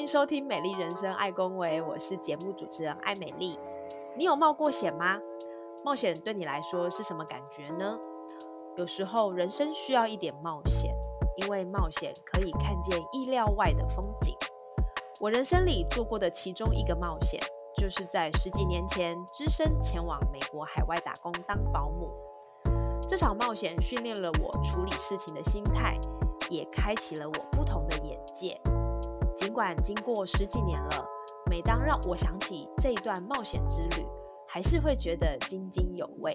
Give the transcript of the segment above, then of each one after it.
欢迎收听《美丽人生爱公维》，我是节目主持人艾美丽。你有冒过险吗？冒险对你来说是什么感觉呢？有时候人生需要一点冒险，因为冒险可以看见意料外的风景。我人生里做过的其中一个冒险，就是在十几年前只身前往美国海外打工当保姆。这场冒险训练了我处理事情的心态，也开启了我不同的眼界。尽管经过十几年了，每当让我想起这一段冒险之旅，还是会觉得津津有味。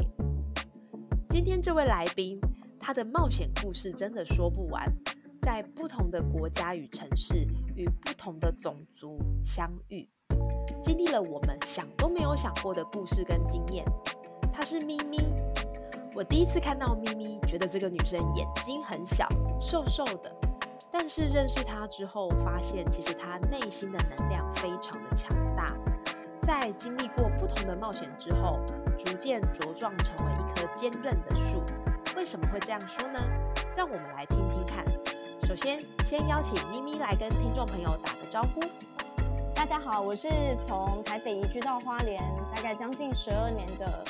今天这位来宾，他的冒险故事真的说不完，在不同的国家与城市，与不同的种族相遇，经历了我们想都没有想过的故事跟经验。她是咪咪，我第一次看到咪咪，觉得这个女生眼睛很小，瘦瘦的。但是认识他之后，发现其实他内心的能量非常的强大。在经历过不同的冒险之后，逐渐茁壮成为一棵坚韧的树。为什么会这样说呢？让我们来听听看。首先，先邀请咪咪来跟听众朋友打个招呼。大家好，我是从台北移居到花莲，大概将近十二年的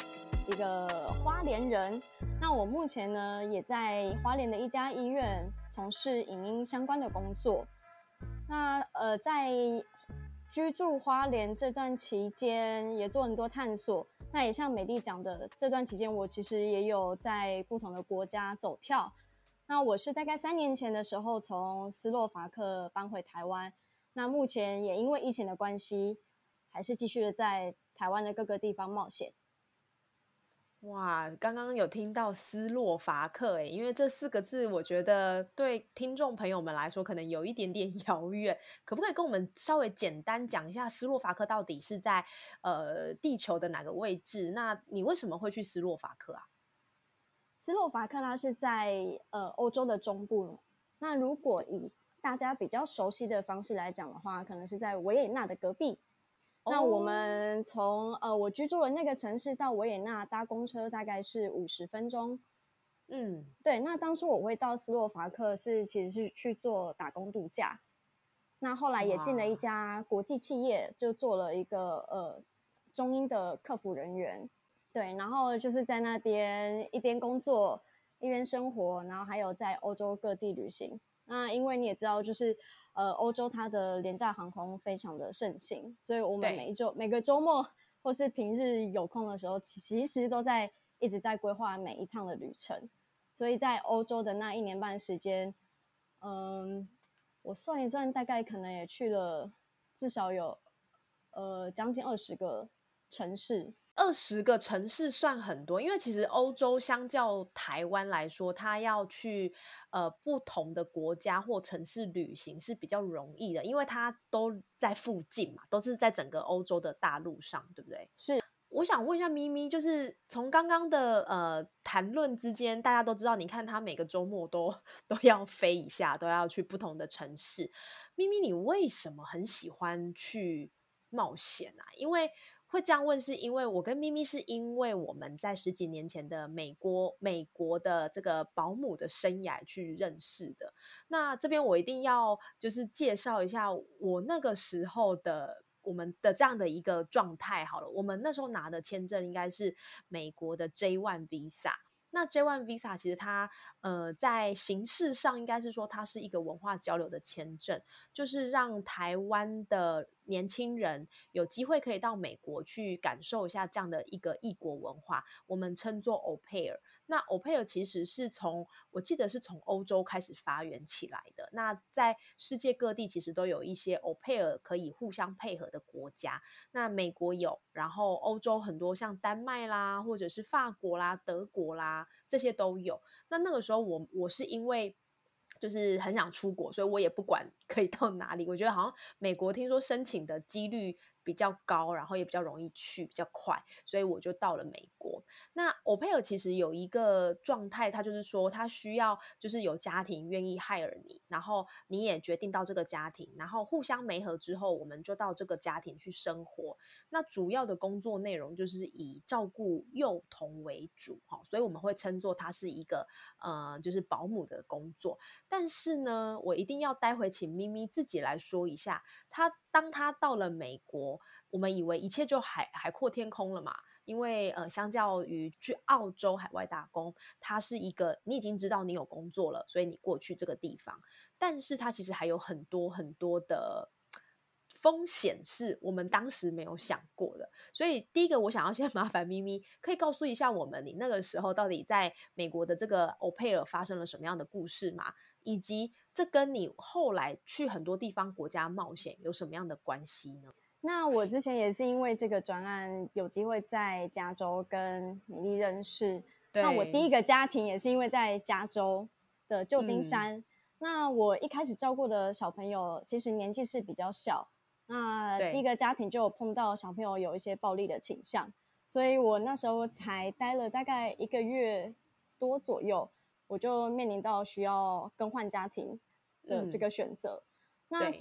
一个花莲人。那我目前呢，也在花莲的一家医院从事影音相关的工作。那呃，在居住花莲这段期间，也做很多探索。那也像美丽讲的，这段期间我其实也有在不同的国家走跳。那我是大概三年前的时候从斯洛伐克搬回台湾。那目前也因为疫情的关系，还是继续的在台湾的各个地方冒险。哇，刚刚有听到斯洛伐克诶，因为这四个字，我觉得对听众朋友们来说可能有一点点 遥远。可不可以跟我们稍微简单讲一下斯洛伐克到底是在呃地球的哪个位置？那你为什么会去斯洛伐克啊？斯洛伐克它是在呃欧洲的中部。那如果以大家比较熟悉的方式来讲的话，可能是在维也纳的隔壁。那我们从呃我居住的那个城市到维也纳搭公车大概是五十分钟。嗯，对。那当初我会到斯洛伐克是其实是去做打工度假。那后来也进了一家国际企业，就做了一个呃中英的客服人员。对，然后就是在那边一边工作一边生活，然后还有在欧洲各地旅行。那因为你也知道，就是。呃，欧洲它的廉价航空非常的盛行，所以我们每一周每个周末或是平日有空的时候，其实都在一直在规划每一趟的旅程。所以在欧洲的那一年半时间，嗯，我算一算，大概可能也去了至少有呃将近二十个城市。二十个城市算很多，因为其实欧洲相较台湾来说，它要去呃不同的国家或城市旅行是比较容易的，因为它都在附近嘛，都是在整个欧洲的大陆上，对不对？是。我想问一下咪咪，就是从刚刚的呃谈论之间，大家都知道，你看他每个周末都 都要飞一下，都要去不同的城市。咪咪，你为什么很喜欢去冒险啊？因为会这样问，是因为我跟咪咪是因为我们在十几年前的美国美国的这个保姆的生涯去认识的。那这边我一定要就是介绍一下我那个时候的我们的这样的一个状态好了。我们那时候拿的签证应该是美国的 J One Visa。那 J One Visa 其实它呃在形式上应该是说它是一个文化交流的签证，就是让台湾的年轻人有机会可以到美国去感受一下这样的一个异国文化，我们称作 o p a i r。那 Au Pair 其实是从我记得是从欧洲开始发源起来的。那在世界各地其实都有一些 Au Pair 可以互相配合的国家。那美国有，然后欧洲很多像丹麦啦，或者是法国啦、德国啦，这些都有。那那个时候我我是因为。就是很想出国，所以我也不管可以到哪里。我觉得好像美国听说申请的几率。比较高，然后也比较容易去，比较快，所以我就到了美国。那我佩尔其实有一个状态，他就是说他需要就是有家庭愿意 hire 你，然后你也决定到这个家庭，然后互相媒合之后，我们就到这个家庭去生活。那主要的工作内容就是以照顾幼童为主，哈，所以我们会称作它是一个呃，就是保姆的工作。但是呢，我一定要待会请咪咪自己来说一下，他当他到了美国。我们以为一切就海海阔天空了嘛？因为呃，相较于去澳洲海外打工，它是一个你已经知道你有工作了，所以你过去这个地方。但是它其实还有很多很多的风险是我们当时没有想过的。所以第一个，我想要先 麻烦咪咪，可以告诉一下我们，你那个时候到底在美国的这个欧佩尔发生了什么样的故事吗？以及这跟你后来去很多地方国家冒险有什么样的关系呢？那我之前也是因为这个专案有机会在加州跟米莉认识。那我第一个家庭也是因为在加州的旧金山。那我一开始照顾的小朋友其实年纪是比较小。那第一个家庭就有碰到小朋友有一些暴力的倾向，所以我那时候才待了大概一个月多左右，我就面临到需要更换家庭的这个选择。那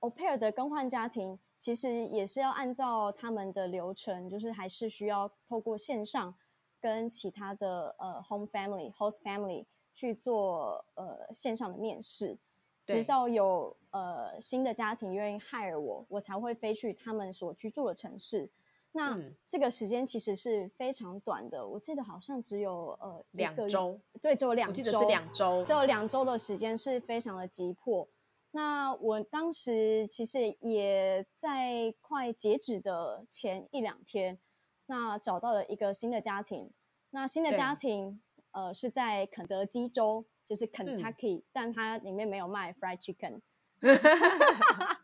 au pair 的更换家庭。其实也是要按照他们的流程，就是还是需要透过线上跟其他的呃 home family host family 去做呃线上的面试，直到有呃新的家庭愿意 hire 我，我才会飞去他们所居住的城市。那这个时间其实是非常短的，我记得好像只有呃两周，对，只有两周，我记得是两周，只有两周的时间是非常的急迫。那我当时其实也在快截止的前一两天，那找到了一个新的家庭。那新的家庭，呃，是在肯德基州，就是 Kentucky，但它里面没有卖 fried chicken。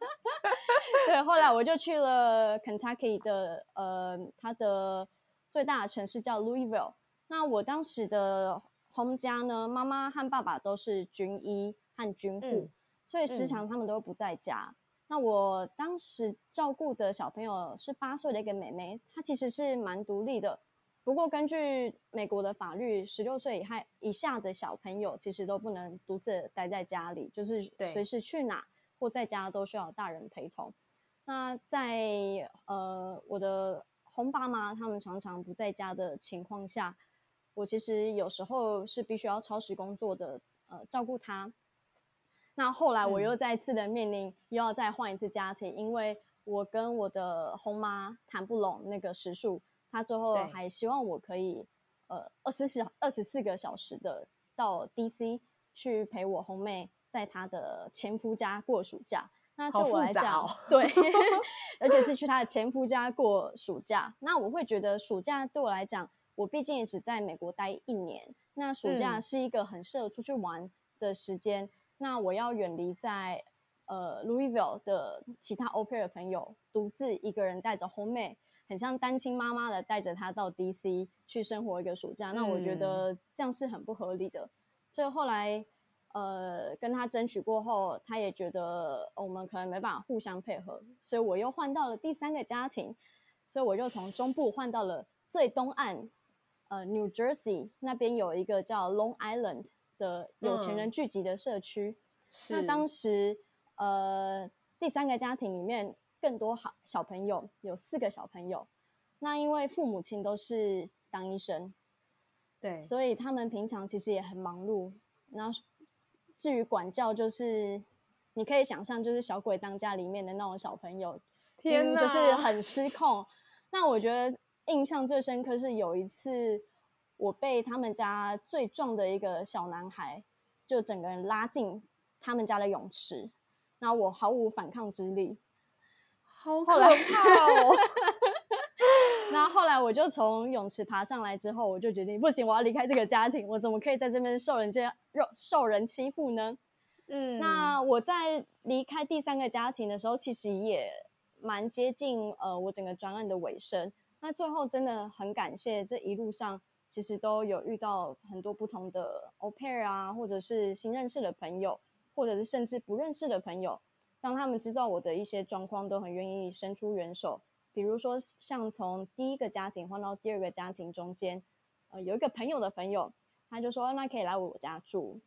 对，后来我就去了 Kentucky 的，呃，它的最大的城市叫 Louisville。那我当时的 home 家呢，妈妈和爸爸都是军医和军护。所以时常他们都不在家。那我当时照顾的小朋友是八岁的一个妹妹，她其实是蛮独立的。不过根据美国的法律，十六岁以下以下的小朋友其实都不能独自待在家里，就是随时去哪或在家都需要大人陪同。那在呃我的红爸妈他们常常不在家的情况下，我其实有时候是必须要超时工作的，呃，照顾他。那后来我又再次的面临又要再换一次家庭，因为我跟我的红妈谈不拢那个时数，她最后还希望我可以呃二十四二十四个小时的到 DC 去陪我红妹在她的前夫家过暑假。那对我来讲，对，而且是去她的前夫家过暑假。那我会觉得暑假对我来讲，我毕竟也只在美国待一年，那暑假是一个很适合出去玩的时间。那我要远离在呃 Louisville 的其他 o p e r 的朋友，独自一个人带着 home 妹，很像单亲妈妈的带着她到 DC 去生活一个暑假。那我觉得这样是很不合理的。所以后来呃跟他争取过后，他也觉得我们可能没办法互相配合，所以我又换到了第三个家庭。所以我就从中部换到了最东岸，呃 New Jersey 那边有一个叫 Long Island。的有钱人聚集的社区，那当时呃第三个家庭里面更多好小朋友，有四个小朋友。那因为父母亲都是当医生，对，所以他们平常其实也很忙碌。然后至于管教，就是你可以想象，就是小鬼当家里面的那种小朋友，天就是很失控。那我觉得印象最深刻是有一次。我被他们家最壮的一个小男孩，就整个人拉进他们家的泳池，那我毫无反抗之力，好可怕哦！那后来我就从泳池爬上来之后，我就决定不行，我要离开这个家庭，我怎么可以在这边受人家受受人欺负呢？嗯，那我在离开第三个家庭的时候，其实也蛮接近呃我整个专案的尾声。那最后真的很感谢这一路上。其实都有遇到很多不同的 pair 啊，或者是新认识的朋友，或者是甚至不认识的朋友，当他们知道我的一些状况，都很愿意伸出援手。比如说，像从第一个家庭换到第二个家庭中间，呃，有一个朋友的朋友，他就说：“那可以来我家住。”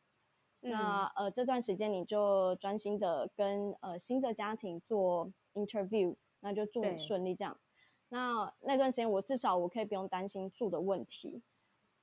那呃，这段时间你就专心的跟呃新的家庭做 interview，那就祝你顺利这样。那那段时间我至少我可以不用担心住的问题。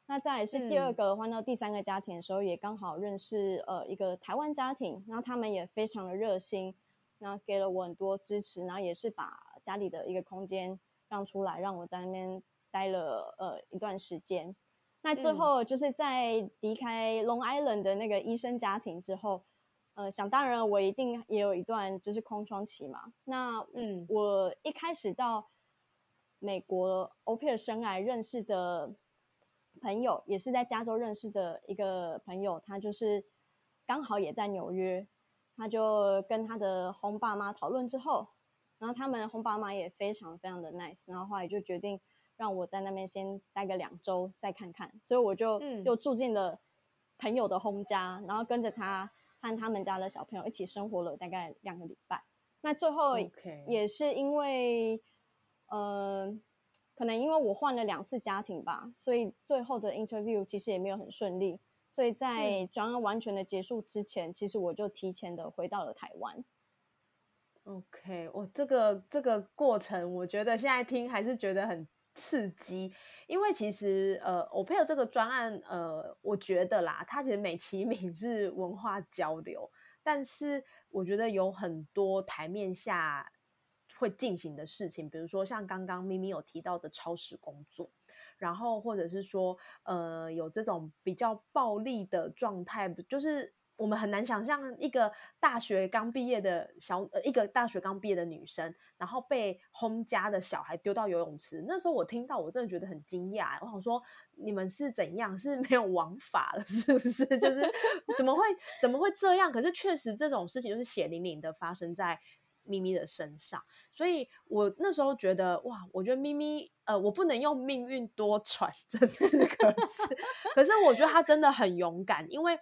那再是第二个换到第三个家庭的时候，也刚好认识呃一个台湾家庭，然后他们也非常的热心，然后给了我很多支持，然后也是把家里的一个空间让出来，让我在那边待了呃一段时间。那最后就是在离开 Long Island 的那个医生家庭之后，呃，想当然我一定也有一段就是空窗期嘛。那嗯，我一开始到美国 o p e r 生癌认识的朋友，也是在加州认识的一个朋友，他就是刚好也在纽约，他就跟他的红爸妈讨论之后，然后他们红爸妈也非常非常的 nice，然后后来就决定。让我在那边先待个两周再看看，所以我就又住进了朋友的 home 家，然后跟着他和他们家的小朋友一起生活了大概两个礼拜。那最后也是因为，呃，可能因为我换了两次家庭吧，所以最后的 interview 其实也没有很顺利。所以在专案完全的结束之前，其实我就提前的回到了台湾。OK，我这个这个过程，我觉得现在听还是觉得很。刺激，因为其实呃，我配合这个专案，呃，我觉得啦，它其实美其名是文化交流，但是我觉得有很多台面下会进行的事情，比如说像刚刚咪咪有提到的超时工作，然后或者是说呃，有这种比较暴力的状态，就是。我们很难想象一个大学刚毕业的小呃，一个大学刚毕业的女生，然后被轰家的小孩丢到游泳池。那时候我听到，我真的觉得很惊讶。我想说，你们是怎样？是没有王法了，是不是？就是 怎么会怎么会这样？可是确实这种事情就是血淋淋的发生在咪咪的身上。所以我那时候觉得，哇，我觉得咪咪，呃，我不能用命运多舛这四个字，可是我觉得她真的很勇敢，因为。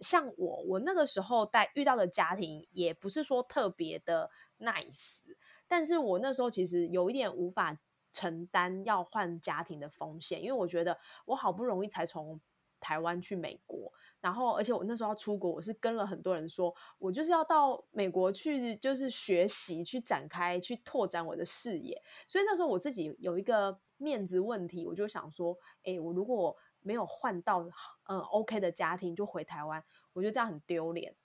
像我，我那个时候带遇到的家庭也不是说特别的 nice，但是我那时候其实有一点无法承担要换家庭的风险，因为我觉得我好不容易才从台湾去美国，然后而且我那时候要出国，我是跟了很多人说，我就是要到美国去，就是学习、去展开、去拓展我的视野，所以那时候我自己有一个面子问题，我就想说，哎，我如果没有换到嗯 OK 的家庭就回台湾，我觉得这样很丢脸。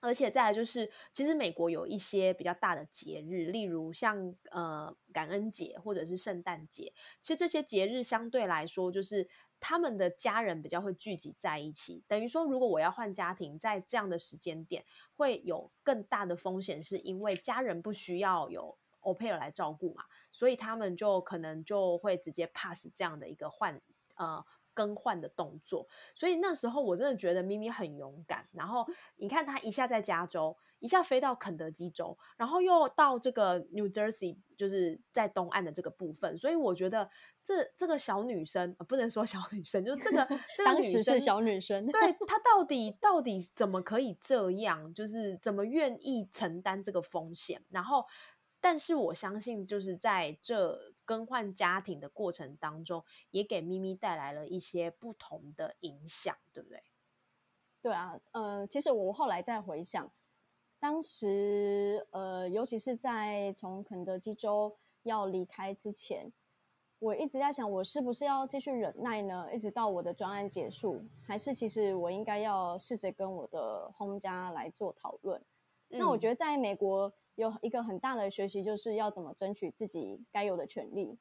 而且再来就是，其实美国有一些比较大的节日，例如像呃感恩节或者是圣诞节，其实这些节日相对来说就是他们的家人比较会聚集在一起。等于说，如果我要换家庭，在这样的时间点会有更大的风险，是因为家人不需要有 o p a i r 来照顾嘛，所以他们就可能就会直接 pass 这样的一个换呃。更换的动作，所以那时候我真的觉得咪咪很勇敢。然后你看，他一下在加州，一下飞到肯德基州，然后又到这个 New Jersey，就是在东岸的这个部分。所以我觉得这这个小女生不能说小女生，就是这个 这个女生是小女生，对她到底到底怎么可以这样？就是怎么愿意承担这个风险？然后，但是我相信，就是在这。更换家庭的过程当中，也给咪咪带来了一些不同的影响，对不对？对啊，嗯，其实我后来再回想，当时呃，尤其是在从肯德基州要离开之前，我一直在想，我是不是要继续忍耐呢？一直到我的专案结束，还是其实我应该要试着跟我的 home 家来做讨论？那我觉得在美国。有一个很大的学习，就是要怎么争取自己该有的权利。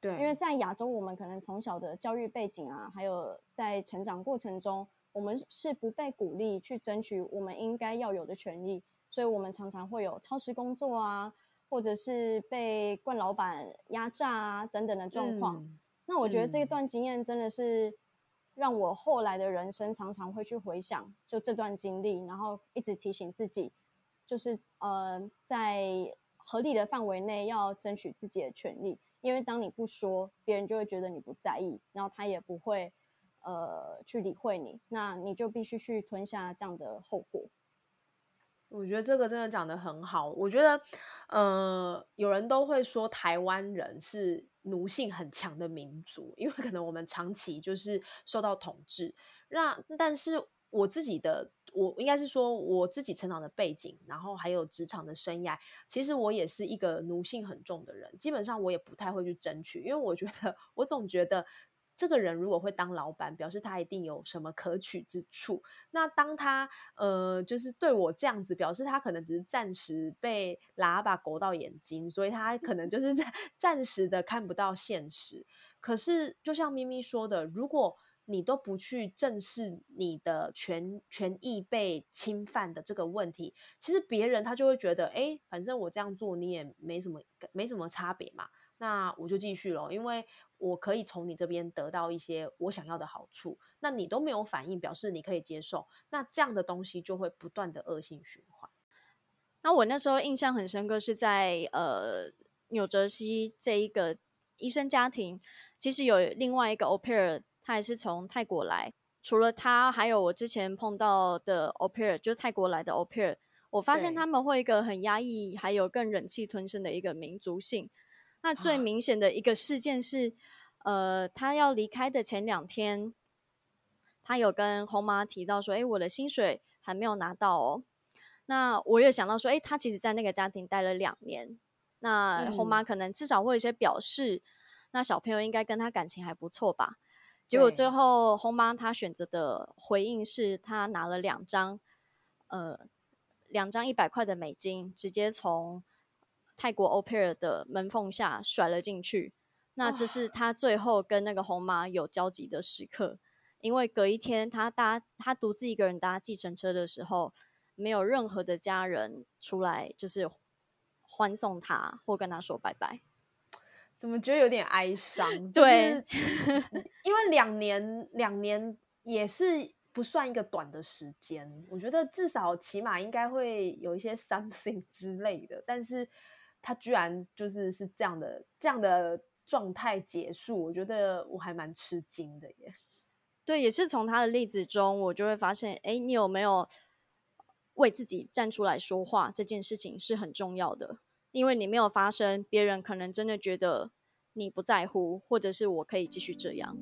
对，因为在亚洲，我们可能从小的教育背景啊，还有在成长过程中，我们是不被鼓励去争取我们应该要有的权利，所以我们常常会有超时工作啊，或者是被惯老板压榨啊等等的状况。那我觉得这一段经验真的是让我后来的人生常常会去回想，就这段经历，然后一直提醒自己。就是呃，在合理的范围内要争取自己的权利，因为当你不说，别人就会觉得你不在意，然后他也不会呃去理会你，那你就必须去吞下这样的后果。我觉得这个真的讲的很好。我觉得，呃，有人都会说台湾人是奴性很强的民族，因为可能我们长期就是受到统治。那但是我自己的，我应该是说我自己成长的背景，然后还有职场的生涯，其实我也是一个奴性很重的人。基本上我也不太会去争取，因为我觉得我总觉得。这个人如果会当老板，表示他一定有什么可取之处。那当他呃，就是对我这样子，表示他可能只是暂时被喇叭勾到眼睛，所以他可能就是在 暂时的看不到现实。可是，就像咪咪说的，如果你都不去正视你的权权益被侵犯的这个问题，其实别人他就会觉得，哎，反正我这样做你也没什么没什么差别嘛。那我就继续了，因为我可以从你这边得到一些我想要的好处。那你都没有反应，表示你可以接受。那这样的东西就会不断的恶性循环。那我那时候印象很深刻，是在呃纽泽西这一个医生家庭，其实有另外一个 opera 他也是从泰国来。除了他，还有我之前碰到的 o p e r 就是泰国来的 o p e r 我发现他们会一个很压抑，还有更忍气吞声的一个民族性。那最明显的一个事件是，呃，他要离开的前两天，他有跟红妈提到说：“哎，我的薪水还没有拿到哦。”那我又想到说：“哎，他其实在那个家庭待了两年，那红妈可能至少会有一些表示，那小朋友应该跟他感情还不错吧？”结果最后红妈她选择的回应是，她拿了两张，呃，两张一百块的美金，直接从。泰国 opera 的门缝下甩了进去，那这是她最后跟那个红妈有交集的时刻。因为隔一天，她搭她独自一个人搭计程车的时候，没有任何的家人出来，就是欢送他或跟他说拜拜。怎么觉得有点哀伤？对，因为两年，两年也是不算一个短的时间。我觉得至少起码应该会有一些 something 之类的，但是。他居然就是是这样的这样的状态结束，我觉得我还蛮吃惊的耶。对，也是从他的例子中，我就会发现，哎，你有没有为自己站出来说话？这件事情是很重要的，因为你没有发生，别人可能真的觉得你不在乎，或者是我可以继续这样。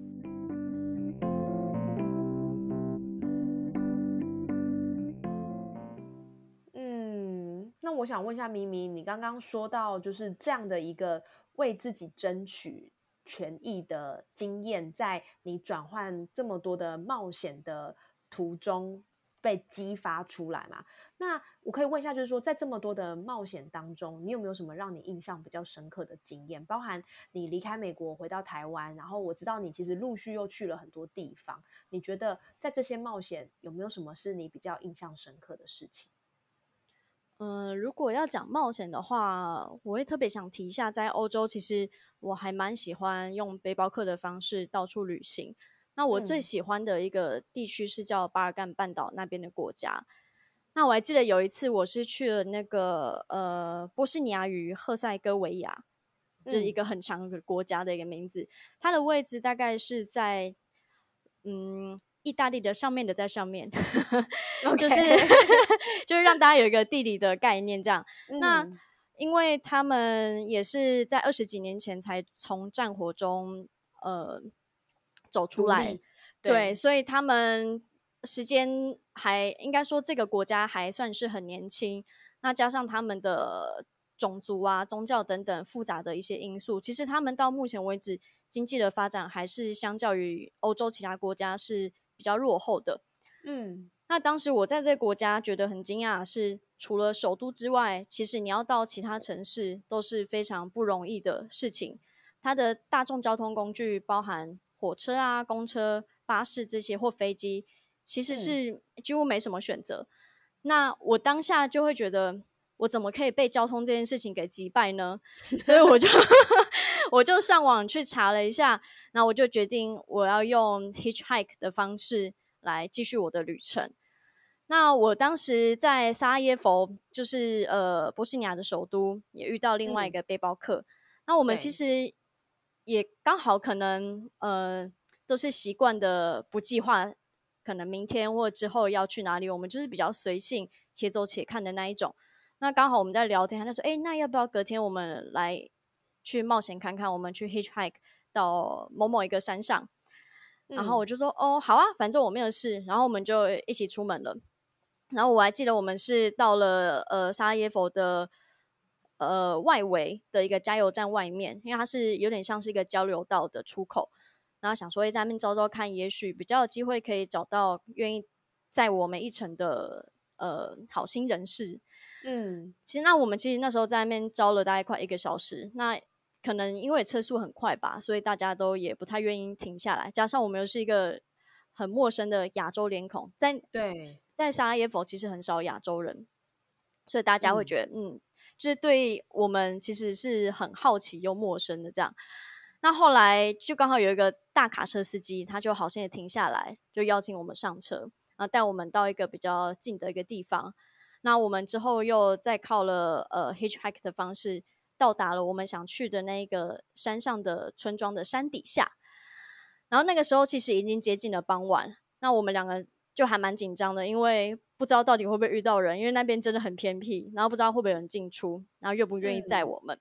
嗯，那我想问一下咪咪，你刚刚说到就是这样的一个为自己争取权益的经验，在你转换这么多的冒险的途中被激发出来嘛？那我可以问一下，就是说在这么多的冒险当中，你有没有什么让你印象比较深刻的经验？包含你离开美国回到台湾，然后我知道你其实陆续又去了很多地方，你觉得在这些冒险有没有什么是你比较印象深刻的事情？嗯，如果要讲冒险的话，我会特别想提一下，在欧洲，其实我还蛮喜欢用背包客的方式到处旅行。那我最喜欢的一个地区是叫巴尔干半岛那边的国家。那我还记得有一次，我是去了那个呃波斯尼亚与赫塞哥维亚，这是一个很长的国家的一个名字。它的位置大概是在嗯。意大利的上面的在上面，就是 就是让大家有一个地理的概念。这样，那因为他们也是在二十几年前才从战火中呃走出来，对，所以他们时间还应该说这个国家还算是很年轻。那加上他们的种族啊、宗教等等复杂的一些因素，其实他们到目前为止经济的发展还是相较于欧洲其他国家是。比较落后的，嗯，那当时我在这个国家觉得很惊讶，是除了首都之外，其实你要到其他城市都是非常不容易的事情。它的大众交通工具，包含火车啊、公车、巴士这些或飞机，其实是几乎没什么选择。那我当下就会觉得，我怎么可以被交通这件事情给击败呢？所以我就。我就上网去查了一下，那我就决定我要用 hitchhike 的方式来继续我的旅程。那我当时在沙耶佛，就是呃波斯尼亚的首都，也遇到另外一个背包客。那我们其实也刚好可能呃都是习惯的不计划可能明天或之后要去哪里，我们就是比较随性，且走且看的那一种。那刚好我们在聊天，他就说：“哎，那要不要隔天我们来去冒险看看？我们去 hitchhike 到某某一个山上。”然后我就说：“哦，好啊，反正我没有事。”然后我们就一起出门了。然后我还记得我们是到了呃沙耶佛的呃外围的一个加油站外面，因为它是有点像是一个交流道的出口。然后想说在那边招招看，也许比较有机会可以找到愿意载我们一程的呃好心人士。嗯，其实那我们其实那时候在那边招了大概快一个小时，那可能因为车速很快吧，所以大家都也不太愿意停下来。加上我们又是一个很陌生的亚洲脸孔，在对，在沙拉耶夫其实很少亚洲人，所以大家会觉得嗯，就是对我们其实是很好奇又陌生的这样。那后来就刚好有一个大卡车司机，他就好心的停下来，就邀请我们上车，然后带我们到一个比较近的一个地方。那我们之后又再靠了呃 hitchhike 的方式，到达了我们想去的那个山上的村庄的山底下。然后那个时候其实已经接近了傍晚，那我们两个就还蛮紧张的，因为不知道到底会不会遇到人，因为那边真的很偏僻，然后不知道会不会有人进出，然后愿不愿意载我们。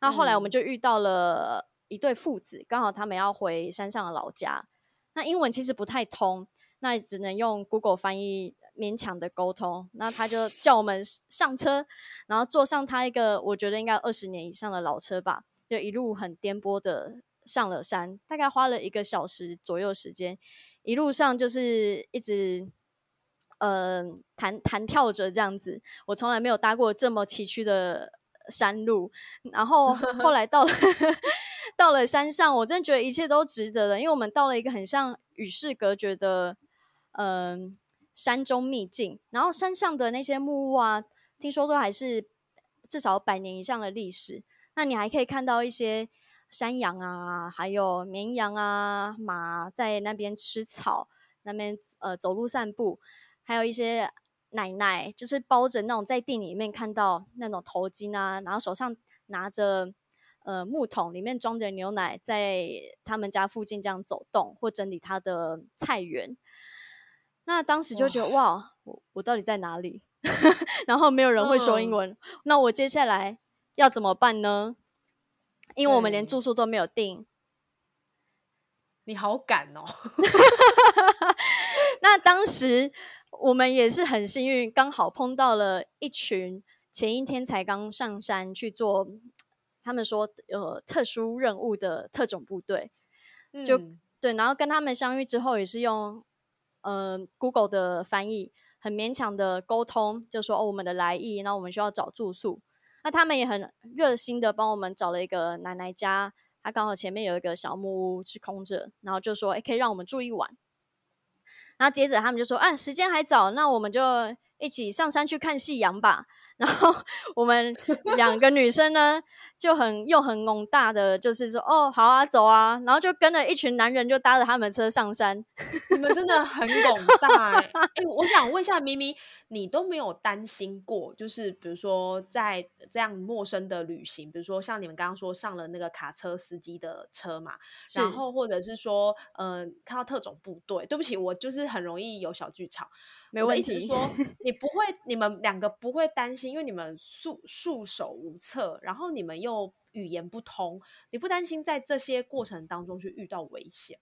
那后来我们就遇到了一对父子，刚好他们要回山上的老家，那英文其实不太通，那只能用 Google 翻译。勉强的沟通，那他就叫我们上车，然后坐上他一个我觉得应该二十年以上的老车吧，就一路很颠簸的上了山，大概花了一个小时左右时间，一路上就是一直呃弹弹跳着这样子，我从来没有搭过这么崎岖的山路，然后后来到了 到了山上，我真的觉得一切都值得的，因为我们到了一个很像与世隔绝的嗯。山中秘境，然后山上的那些木屋啊，听说都还是至少百年以上的历史。那你还可以看到一些山羊啊，还有绵羊啊、马在那边吃草，那边呃走路散步，还有一些奶奶，就是包着那种在店里面看到那种头巾啊，然后手上拿着呃木桶，里面装着牛奶，在他们家附近这样走动或整理他的菜园。那当时就觉得哇，我我到底在哪里？然后没有人会说英文，那我接下来要怎么办呢？因为我们连住宿都没有订。你好赶哦！那当时我们也是很幸运，刚好碰到了一群前一天才刚上山去做，他们说呃特殊任务的特种部队，就对，然后跟他们相遇之后，也是用。呃，Google 的翻译很勉强的沟通，就说哦，我们的来意，那我们需要找住宿。那他们也很热心的帮我们找了一个奶奶家，她刚好前面有一个小木屋是空着，然后就说哎，可以让我们住一晚。然后接着他们就说啊，时间还早，那我们就一起上山去看夕阳吧。然后我们两个女生呢，就很又很懵大的，就是说哦，好啊，走啊，然后就跟了一群男人，就搭着他们车上山。你们真的很懵大哎！我想问一下咪咪，你都没有担心过，就是比如说在这样陌生的旅行，比如说像你们刚刚说上了那个卡车司机的车嘛，然后或者是说，嗯，看到特种部队。对不起，我就是很容易有小剧场。没问题。说 你不会，你们两个不会担心，因为你们束束手无策，然后你们又语言不通，你不担心在这些过程当中去遇到危险？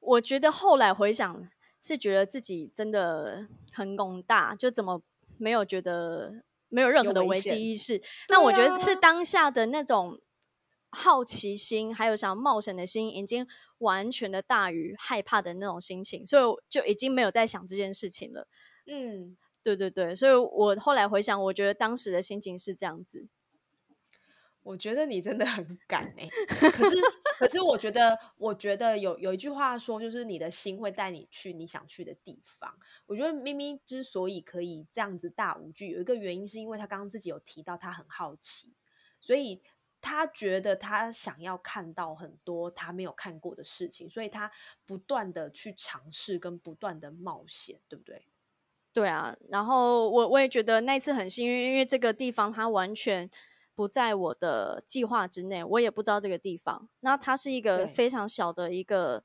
我觉得后来回想，是觉得自己真的很宏大，就怎么没有觉得没有任何的危机意识？那我觉得是当下的那种。好奇心还有想冒险的心，已经完全的大于害怕的那种心情，所以就已经没有在想这件事情了。嗯，对对对，所以我后来回想，我觉得当时的心情是这样子。我觉得你真的很敢哎，可是可是我觉得，我觉得有有一句话说，就是你的心会带你去你想去的地方。我觉得咪咪之所以可以这样子大无惧，有一个原因是因为他刚刚自己有提到他很好奇，所以。他觉得他想要看到很多他没有看过的事情，所以他不断的去尝试跟不断的冒险，对不对？对啊，然后我我也觉得那次很幸运，因为这个地方它完全不在我的计划之内，我也不知道这个地方。那它是一个非常小的一个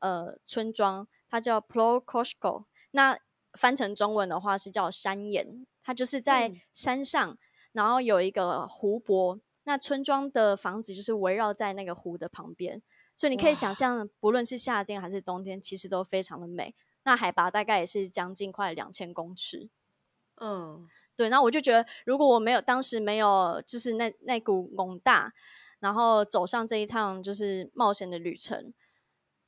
呃村庄，它叫 Plokoshko，那翻成中文的话是叫山岩，它就是在山上，然后有一个湖泊，那村庄的房子就是围绕在那个湖的旁边，所以你可以想象，不论是夏天还是冬天，其实都非常的美。那海拔大概也是将近快两千公尺，嗯，对。那我就觉得，如果我没有当时没有就是那那股猛大，然后走上这一趟就是冒险的旅程，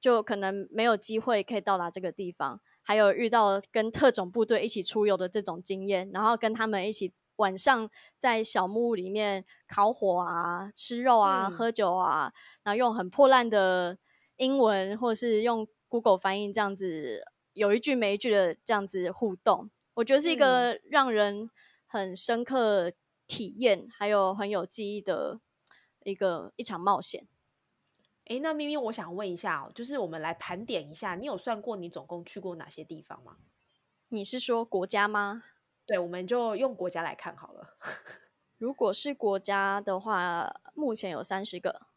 就可能没有机会可以到达这个地方。还有遇到跟特种部队一起出游的这种经验，然后跟他们一起晚上在小木屋里面烤火啊、吃肉啊、喝酒啊，然后用很破烂的英文或者是用 Google 翻译这样子。有一句没一句的这样子互动，我觉得是一个让人很深刻体验，还有很有记忆的一个一场冒险。哎，那咪咪，我想问一下哦，就是我们来盘点一下，你有算过你总共去过哪些地方吗？你是说国家吗？对，我们就用国家来看好了。如果是国家的话，目前有三十个。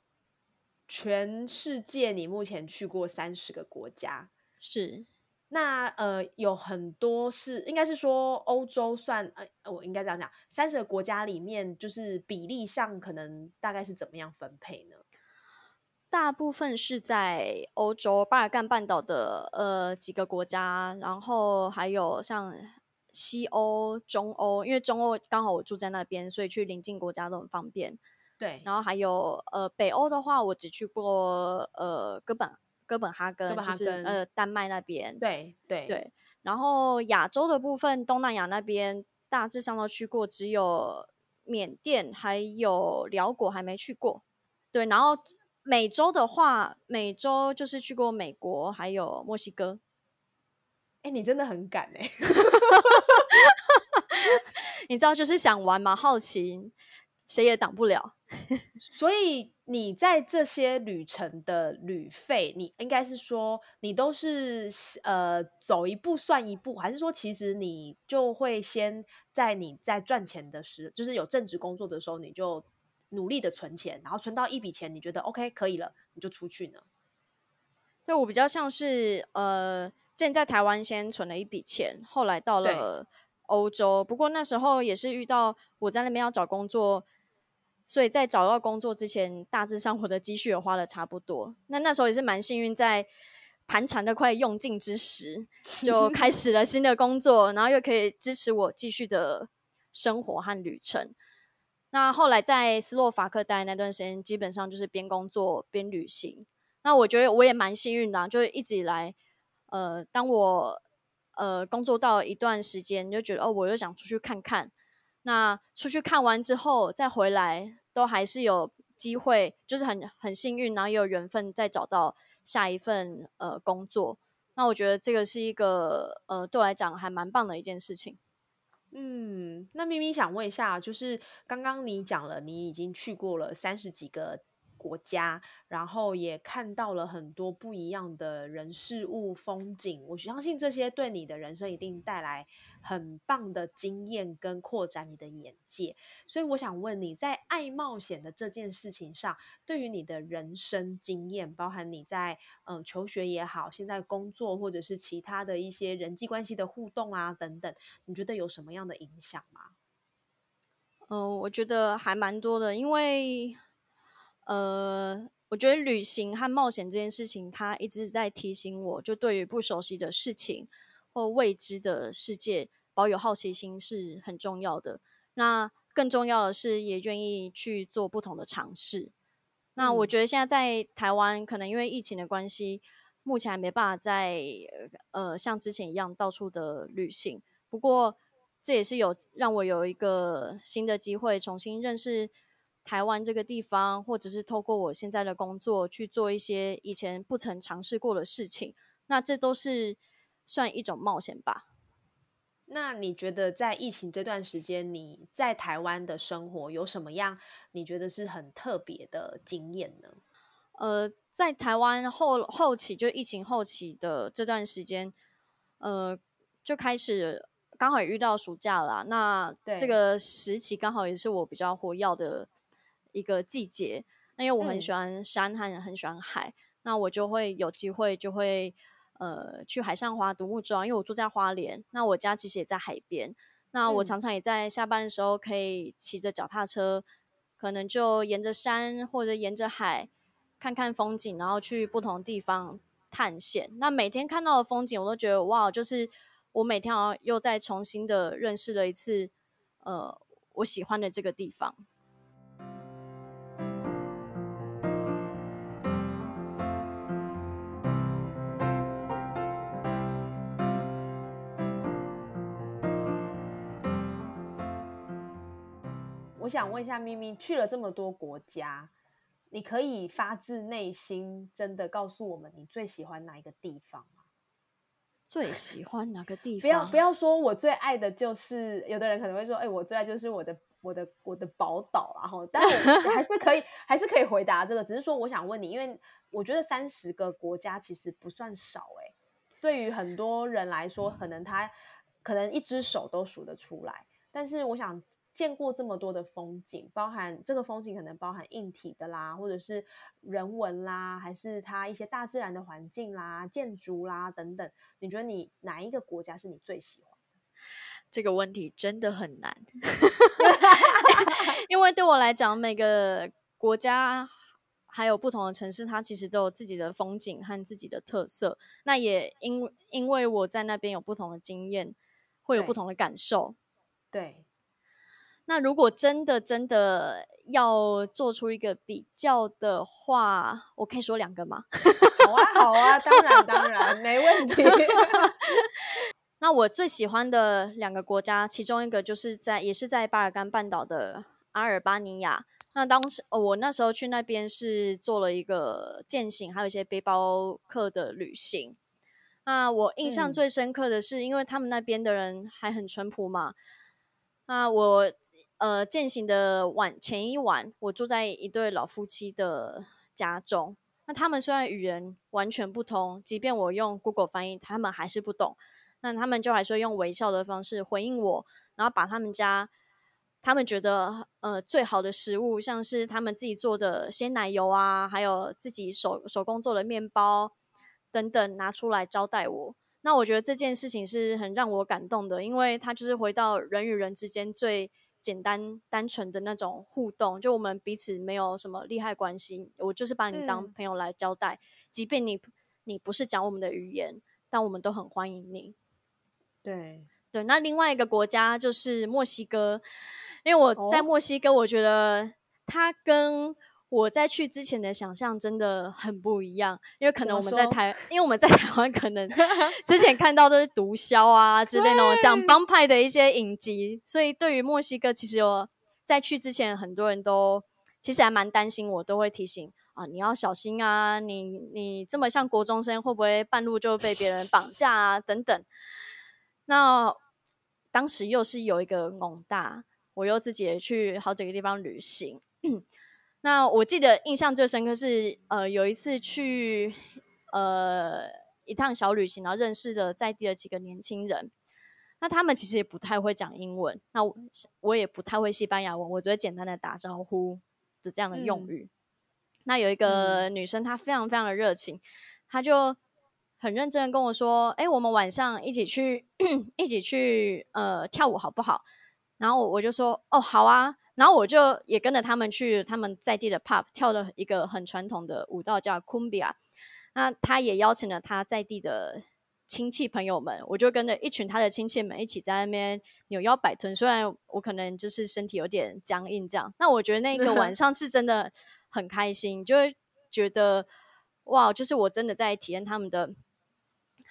全世界，你目前去过三十个国家？是。那呃，有很多是应该是说欧洲算呃，我应该这样讲，三十个国家里面，就是比例上可能大概是怎么样分配呢？大部分是在欧洲巴尔干半岛的呃几个国家，然后还有像西欧、中欧，因为中欧刚好我住在那边，所以去邻近国家都很方便。对，然后还有呃北欧的话，我只去过呃哥本。哥本哈根就是呃丹麦那边，对对对。然后亚洲的部分，东南亚那边大致上都去过，只有缅甸还有辽国还没去过。对，然后美洲的话，美洲就是去过美国还有墨西哥。哎，你真的很敢哎！你知道，就是想玩嘛，好奇，谁也挡不了。所以你在这些旅程的旅费，你应该是说你都是呃走一步算一步，还是说其实你就会先在你在赚钱的时，就是有正职工作的时候，你就努力的存钱，然后存到一笔钱，你觉得 OK 可以了，你就出去呢？对我比较像是呃，之前在台湾先存了一笔钱，后来到了欧洲，不过那时候也是遇到我在那边要找工作。所以在找到工作之前，大致上我的积蓄也花的差不多。那那时候也是蛮幸运，在盘缠的快用尽之时，就开始了新的工作，然后又可以支持我继续的生活和旅程。那后来在斯洛伐克待那段时间，基本上就是边工作边旅行。那我觉得我也蛮幸运的，就是一直以来，呃，当我呃工作到一段时间，就觉得哦，我又想出去看看。那出去看完之后再回来，都还是有机会，就是很很幸运，然后也有缘分再找到下一份呃工作。那我觉得这个是一个呃对我来讲还蛮棒的一件事情。嗯，那咪咪想问一下，就是刚刚你讲了，你已经去过了三十几个。国家，然后也看到了很多不一样的人事物风景，我相信这些对你的人生一定带来很棒的经验跟扩展你的眼界。所以我想问你在爱冒险的这件事情上，对于你的人生经验，包含你在嗯求学也好，现在工作或者是其他的一些人际关系的互动啊等等，你觉得有什么样的影响吗？嗯，我觉得还蛮多的，因为。呃，我觉得旅行和冒险这件事情，它一直在提醒我，就对于不熟悉的事情或未知的世界，保有好奇心是很重要的。那更重要的是，也愿意去做不同的尝试。那我觉得现在在台湾，可能因为疫情的关系，目前还没办法在呃像之前一样到处的旅行。不过这也是有让我有一个新的机会，重新认识。台湾这个地方，或者是透过我现在的工作去做一些以前不曾尝试过的事情，那这都是算一种冒险吧。那你觉得在疫情这段时间，你在台湾的生活有什么样你觉得是很特别的经验呢？呃，在台湾后后期就疫情后期的这段时间，呃，就开始刚好也遇到暑假了，那这个时期刚好也是我比较活跃的。一个季节，那因为我很喜欢山和很喜欢海，那我就会有机会就会呃去海上划独木舟，因为我住在花莲，那我家其实也在海边，那我常常也在下班的时候可以骑着脚踏车，可能就沿着山或者沿着海看看风景，然后去不同地方探险。那每天看到的风景，我都觉得哇，就是我每天好像又再重新的认识了一次，呃，我喜欢的这个地方。我想问一下咪咪，去了这么多国家，你可以发自内心真的告诉我们你最喜欢哪一个地方吗？最喜欢哪个地方？不要不要说我最爱的就是，有的人可能会说，哎，我最爱就是我的我的我的宝岛，然后，但我还是可以 还是可以回答这个，只是说我想问你，因为我觉得三十个国家其实不算少，哎，对于很多人来说，可能他可能一只手都数得出来，但是我想。见过这么多的风景，包含这个风景可能包含硬体的啦，或者是人文啦，还是它一些大自然的环境啦、建筑啦等等。你觉得你哪一个国家是你最喜欢的？这个问题真的很难，因为对我来讲，每个国家还有不同的城市，它其实都有自己的风景和自己的特色。那也因因为我在那边有不同的经验，会有不同的感受。对。那如果真的真的要做出一个比较的话，我可以说两个吗？好啊，好啊，当然当然没问题。那我最喜欢的两个国家，其中一个就是在也是在巴尔干半岛的阿尔巴尼亚。那当时我那时候去那边是做了一个践行，还有一些背包客的旅行。那我印象最深刻的是，因为他们那边的人还很淳朴嘛。那我。呃，践行的晚前一晚，我住在一对老夫妻的家中。那他们虽然语言完全不通，即便我用 Google 翻译，他们还是不懂。那他们就还是用微笑的方式回应我，然后把他们家他们觉得呃最好的食物，像是他们自己做的鲜奶油啊，还有自己手手工做的面包等等拿出来招待我。那我觉得这件事情是很让我感动的，因为他就是回到人与人之间最。简单单纯的那种互动，就我们彼此没有什么利害关系，我就是把你当朋友来交代。即便你你不是讲我们的语言，但我们都很欢迎你。对对，那另外一个国家就是墨西哥，因为我在墨西哥，我觉得它跟。我在去之前的想象真的很不一样，因为可能我们在台，因为我们在 台湾可能之前看到都是毒枭啊之类那种讲帮派的一些影集，所以对于墨西哥，其实有在去之前，很多人都其实还蛮担心，我都会提醒啊，你要小心啊，你你这么像国中生，会不会半路就被别人绑架啊等等。那当时又是有一个猛大，我又自己去好几个地方旅行。那我记得印象最深刻是，呃，有一次去呃一趟小旅行，然后认识了在地的几个年轻人。那他们其实也不太会讲英文，那我我也不太会西班牙文，我只会简单的打招呼的这样的用语。那有一个女生，她非常非常的热情，她就很认真的跟我说：“哎，我们晚上一起去 一起去呃跳舞好不好？”然后我就说：“哦，好啊。”然后我就也跟着他们去他们在地的 pub 跳了一个很传统的舞蹈叫 cumbia，那他也邀请了他在地的亲戚朋友们，我就跟着一群他的亲戚们一起在那边扭腰摆臀。虽然我可能就是身体有点僵硬这样，那我觉得那个晚上是真的很开心，就会觉得哇，就是我真的在体验他们的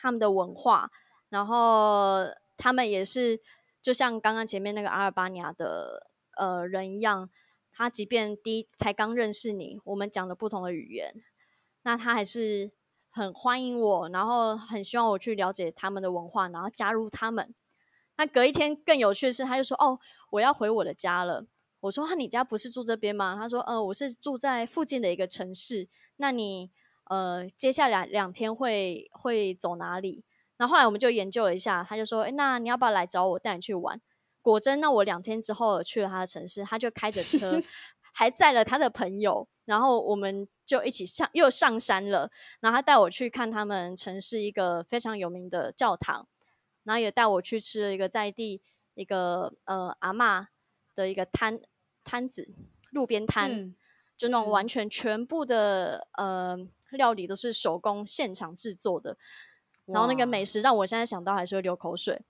他们的文化，然后他们也是就像刚刚前面那个阿尔巴尼亚的。呃，人一样，他即便第一才刚认识你，我们讲的不同的语言，那他还是很欢迎我，然后很希望我去了解他们的文化，然后加入他们。那隔一天更有趣的是，他就说：“哦，我要回我的家了。”我说：“那你家不是住这边吗？”他说：“呃，我是住在附近的一个城市。那你呃，接下来两天会会走哪里？”然后后来我们就研究了一下，他就说：“哎，那你要不要来找我，带你去玩？”果真，那我两天之后去了他的城市，他就开着车，还载了他的朋友，然后我们就一起上又上山了。然后他带我去看他们城市一个非常有名的教堂，然后也带我去吃了一个在地一个呃阿嬷的一个摊摊子，路边摊，就那种完全全部的呃料理都是手工现场制作的。然后那个美食让我现在想到还是会流口水。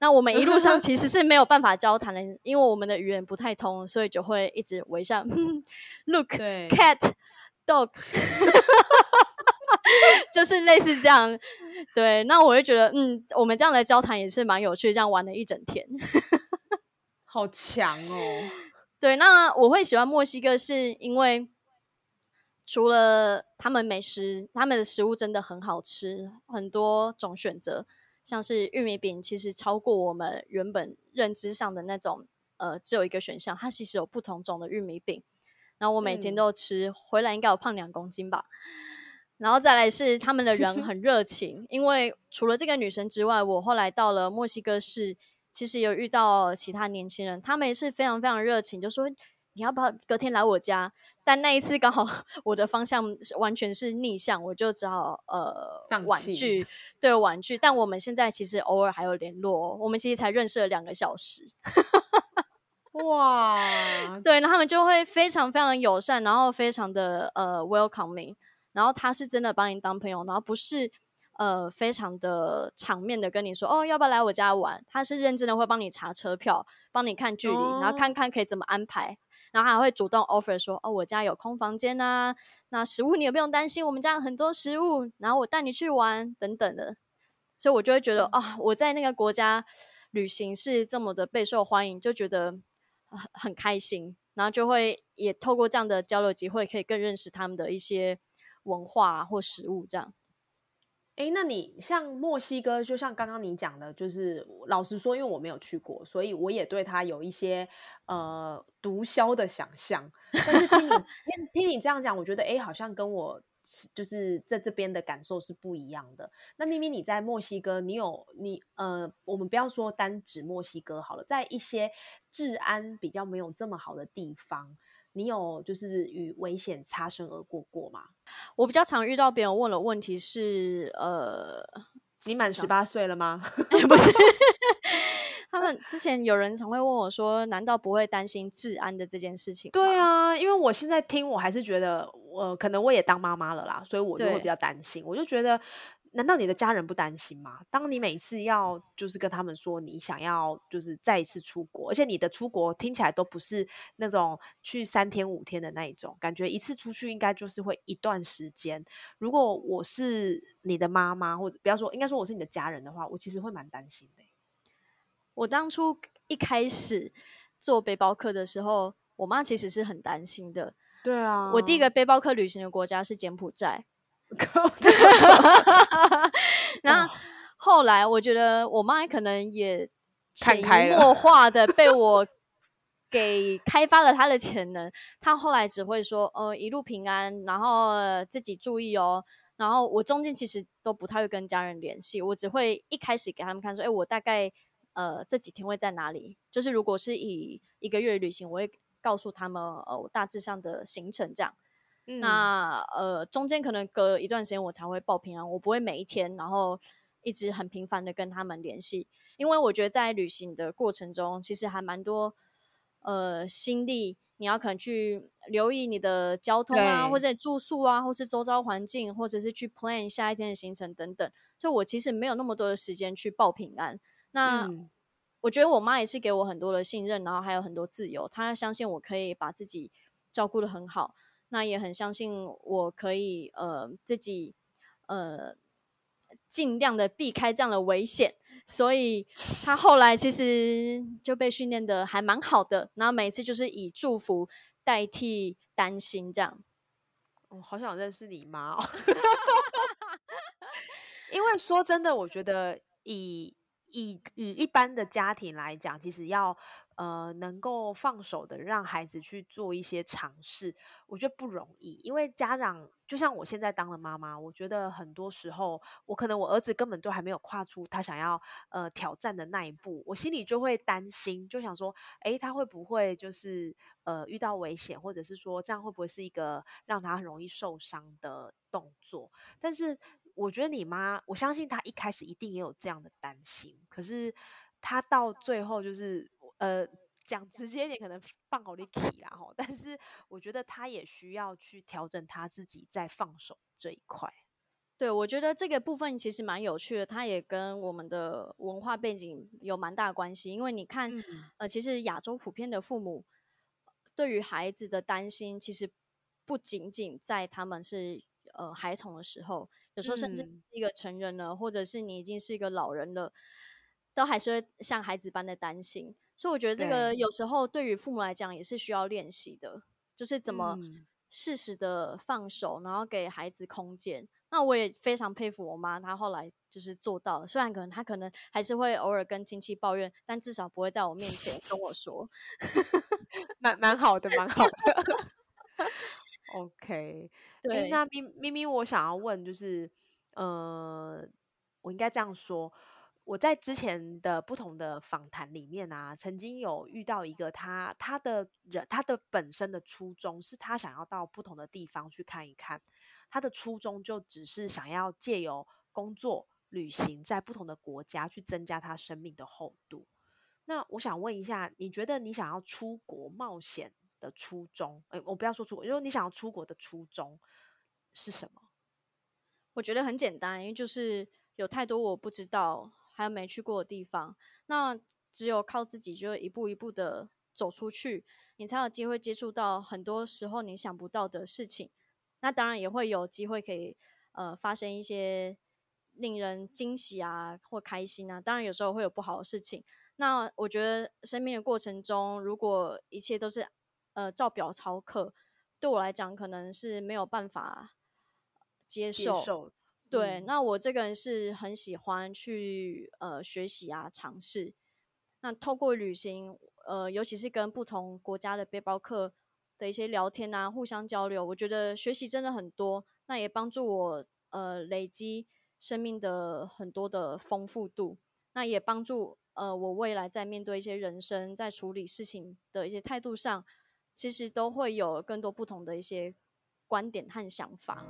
那我们一路上其实 是没有办法交谈的，因为我们的语言不太通，所以就会一直微笑。Look, cat, dog，就是类似这样。对，那我就觉得，嗯，我们这样的交谈也是蛮有趣，这样玩了一整天，好强哦。对，那我会喜欢墨西哥，是因为除了他们美食，他们的食物真的很好吃，很多种选择。像是玉米饼，其实超过我们原本认知上的那种，呃，只有一个选项。它其实有不同种的玉米饼，然后我每天都吃，回来应该有胖两公斤吧。然后再来是他们的人很热情，因为除了这个女生之外，我后来到了墨西哥市，其实有遇到其他年轻人，他们也是非常非常热情，就说。你要不要隔天来我家？但那一次刚好我的方向完全是逆向，我就只好呃婉拒，对婉拒。但我们现在其实偶尔还有联络，我们其实才认识了两个小时。哇，对，然后他们就会非常非常友善，然后非常的呃 welcoming，然后他是真的把你当朋友，然后不是呃非常的场面的跟你说哦要不要来我家玩，他是认真的会帮你查车票，帮你看距离，然后看看可以怎么安排。然后还会主动 offer 说：“哦，我家有空房间呐，那食物你也不用担心，我们家有很多食物，然后我带你去玩等等的。”所以，我就会觉得啊，我在那个国家旅行是这么的备受欢迎，就觉得很很开心。然后就会也透过这样的交流机会，可以更认识他们的一些文化或食物这样。哎，那你像墨西哥，就像刚刚你讲的，就是老实说，因为我没有去过，所以我也对它有一些呃毒枭的想象。但是听你 听听你这样讲，我觉得哎，好像跟我就是在这边的感受是不一样的。那明明你在墨西哥，你有你呃，我们不要说单指墨西哥好了，在一些治安比较没有这么好的地方。你有就是与危险擦身而过过吗？我比较常遇到别人问的问题是，呃，你满十八岁了吗？不是，他们之前有人常会问我说，难道不会担心治安的这件事情？对啊，因为我现在听，我还是觉得，我可能我也当妈妈了啦，所以我就会比较担心，我就觉得。难道你的家人不担心吗？当你每次要就是跟他们说你想要就是再一次出国，而且你的出国听起来都不是那种去三天五天的那一种，感觉一次出去应该就是会一段时间。如果我是你的妈妈，或者不要说，应该说我是你的家人的话，我其实会蛮担心的。我当初一开始做背包客的时候，我妈其实是很担心的。对啊，我第一个背包客旅行的国家是柬埔寨。然后后来，我觉得我妈可能也潜移默化的 被我给开发了她的潜能。她后来只会说：“呃，一路平安，然后自己注意哦。”然后我中间其实都不太会跟家人联系，我只会一开始给他们看说：“哎，我大概呃这几天会在哪里？”就是如果是以一个月旅行，我会告诉他们呃我大致上的行程这样。那呃，中间可能隔一段时间我才会报平安，我不会每一天，然后一直很频繁的跟他们联系，因为我觉得在旅行的过程中，其实还蛮多呃心力，你要可能去留意你的交通啊，或者住宿啊，或是周遭环境，或者是去 plan 下一天的行程等等，所以我其实没有那么多的时间去报平安。那我觉得我妈也是给我很多的信任，然后还有很多自由，她相信我可以把自己照顾的很好。那也很相信我可以呃自己呃尽量的避开这样的危险，所以他后来其实就被训练的还蛮好的，然后每次就是以祝福代替担心这样。我好想认识你妈哦，因为说真的，我觉得以以以一般的家庭来讲，其实要。呃能够放手的让孩子去做一些尝试，我觉得不容易。因为家长就像我现在当了妈妈，我觉得很多时候，我可能我儿子根本都还没有跨出他想要呃挑战的那一步，我心里就会担心，就想说，诶，他会不会就是呃遇到危险，或者是说这样会不会是一个让他很容易受伤的动作？但是。我觉得你妈，我相信她一开始一定也有这样的担心，可是她到最后就是，呃，讲直接一点，可能放好力气啦吼。但是我觉得他也需要去调整他自己在放手这一块。对，我觉得这个部分其实蛮有趣的，它也跟我们的文化背景有蛮大关系。因为你看，呃，其实亚洲普遍的父母对于孩子的担心，其实不仅仅在他们是。呃，孩童的时候，有时候甚至是一个成人了，或者是你已经是一个老人了，都还是会像孩子般的担心。所以我觉得这个有时候对于父母来讲也是需要练习的，就是怎么适时的放手，然后给孩子空间。那我也非常佩服我妈，她后来就是做到了。虽然可能她可能还是会偶尔跟亲戚抱怨，但至少不会在我面前跟我说，蛮蛮好的，蛮好的。OK，对，那咪咪咪，我想要问，就是，呃，我应该这样说，我在之前的不同的访谈里面啊，曾经有遇到一个他，他的人，他的本身的初衷是他想要到不同的地方去看一看，他的初衷就只是想要借由工作、旅行，在不同的国家去增加他生命的厚度。那我想问一下，你觉得你想要出国冒险？的初衷，哎，我不要说出国，因为你想要出国的初衷是什么？我觉得很简单，因为就是有太多我不知道还有没去过的地方，那只有靠自己，就一步一步的走出去，你才有机会接触到很多时候你想不到的事情。那当然也会有机会可以呃发生一些令人惊喜啊或开心啊，当然有时候会有不好的事情。那我觉得生命的过程中，如果一切都是呃，照表操课对我来讲可能是没有办法接受。对，那我这个人是很喜欢去呃学习啊，尝试。那透过旅行，呃，尤其是跟不同国家的背包客的一些聊天啊，互相交流，我觉得学习真的很多。那也帮助我呃累积生命的很多的丰富度。那也帮助呃我未来在面对一些人生，在处理事情的一些态度上。其实都会有更多不同的一些观点和想法。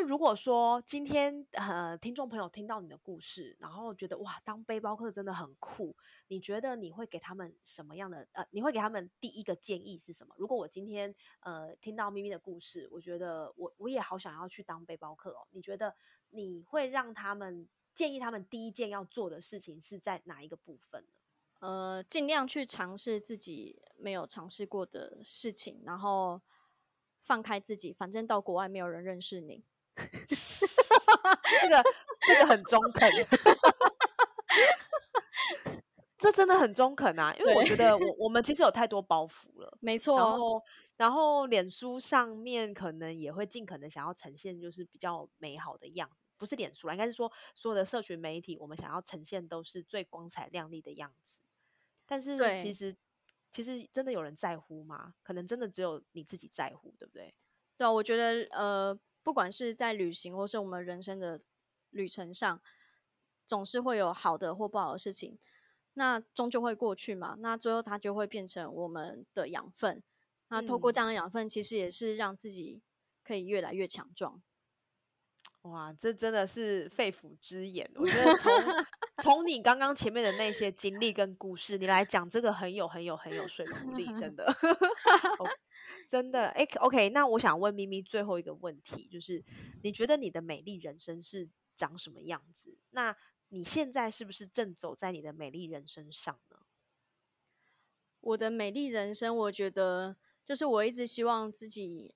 如果说今天呃听众朋友听到你的故事，然后觉得哇，当背包客真的很酷，你觉得你会给他们什么样的呃？你会给他们第一个建议是什么？如果我今天呃听到咪咪的故事，我觉得我我也好想要去当背包客哦。你觉得你会让他们？建议他们第一件要做的事情是在哪一个部分呢？呃，尽量去尝试自己没有尝试过的事情，然后放开自己，反正到国外没有人认识你。这个这个很中肯，这真的很中肯啊！因为我觉得我我们其实有太多包袱了，没错。然后然后脸书上面可能也会尽可能想要呈现就是比较美好的样子。不是脸书了，应该是说所有的社群媒体，我们想要呈现都是最光彩亮丽的样子。但是其实，其实真的有人在乎吗？可能真的只有你自己在乎，对不对？对啊，我觉得呃，不管是在旅行或是我们人生的旅程上，总是会有好的或不好的事情，那终究会过去嘛。那最后它就会变成我们的养分。那透过这样的养分，其实也是让自己可以越来越强壮。哇，这真的是肺腑之言。我觉得从 从你刚刚前面的那些经历跟故事，你来讲这个很有很有很有说服力，真的，真的。哎，OK，那我想问咪咪最后一个问题，就是你觉得你的美丽人生是长什么样子？那你现在是不是正走在你的美丽人生上呢？我的美丽人生，我觉得就是我一直希望自己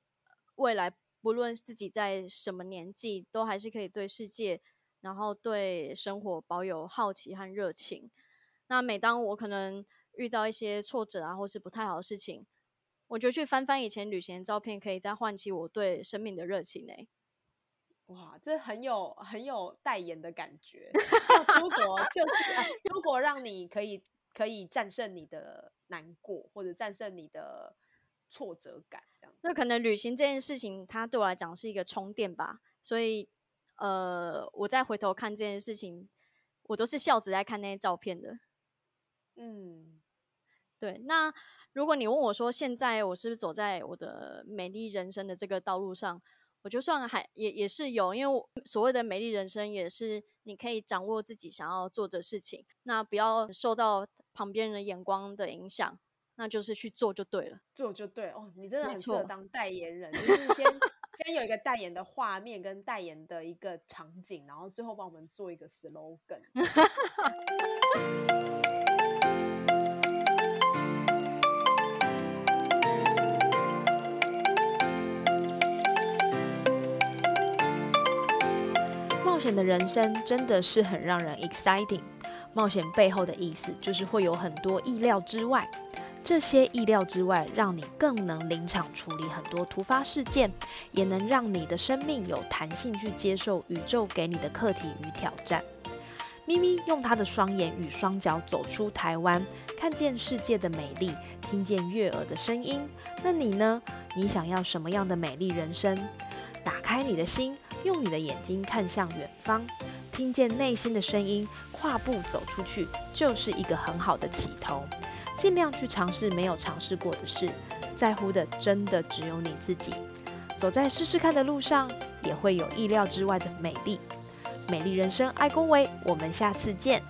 未来。不论自己在什么年纪，都还是可以对世界，然后对生活保有好奇和热情。那每当我可能遇到一些挫折啊，或是不太好的事情，我就去翻翻以前旅行的照片，可以再唤起我对生命的热情嘞。哇，这很有很有代言的感觉。要出国 就是出国，让你可以可以战胜你的难过，或者战胜你的挫折感，这样。那可能旅行这件事情，它对我来讲是一个充电吧。所以，呃，我再回头看这件事情，我都是笑着在看那些照片的。嗯，对。那如果你问我说，现在我是不是走在我的美丽人生的这个道路上？我就算还也也是有，因为所谓的美丽人生也是你可以掌握自己想要做的事情，那不要受到旁边人的眼光的影响，那就是去做就对了，做就对哦。你真的很适合当代言人，就是先先有一个代言的画面跟代言的一个场景，然后最后帮我们做一个 slogan。冒险的人生真的是很让人 exciting。冒险背后的意思就是会有很多意料之外，这些意料之外让你更能临场处理很多突发事件，也能让你的生命有弹性去接受宇宙给你的课题与挑战。咪咪用他的双眼与双脚走出台湾，看见世界的美丽，听见悦耳的声音。那你呢？你想要什么样的美丽人生？打开你的心。用你的眼睛看向远方，听见内心的声音，跨步走出去，就是一个很好的起头。尽量去尝试没有尝试过的事，在乎的真的只有你自己。走在试试看的路上，也会有意料之外的美丽。美丽人生，爱恭维，我们下次见。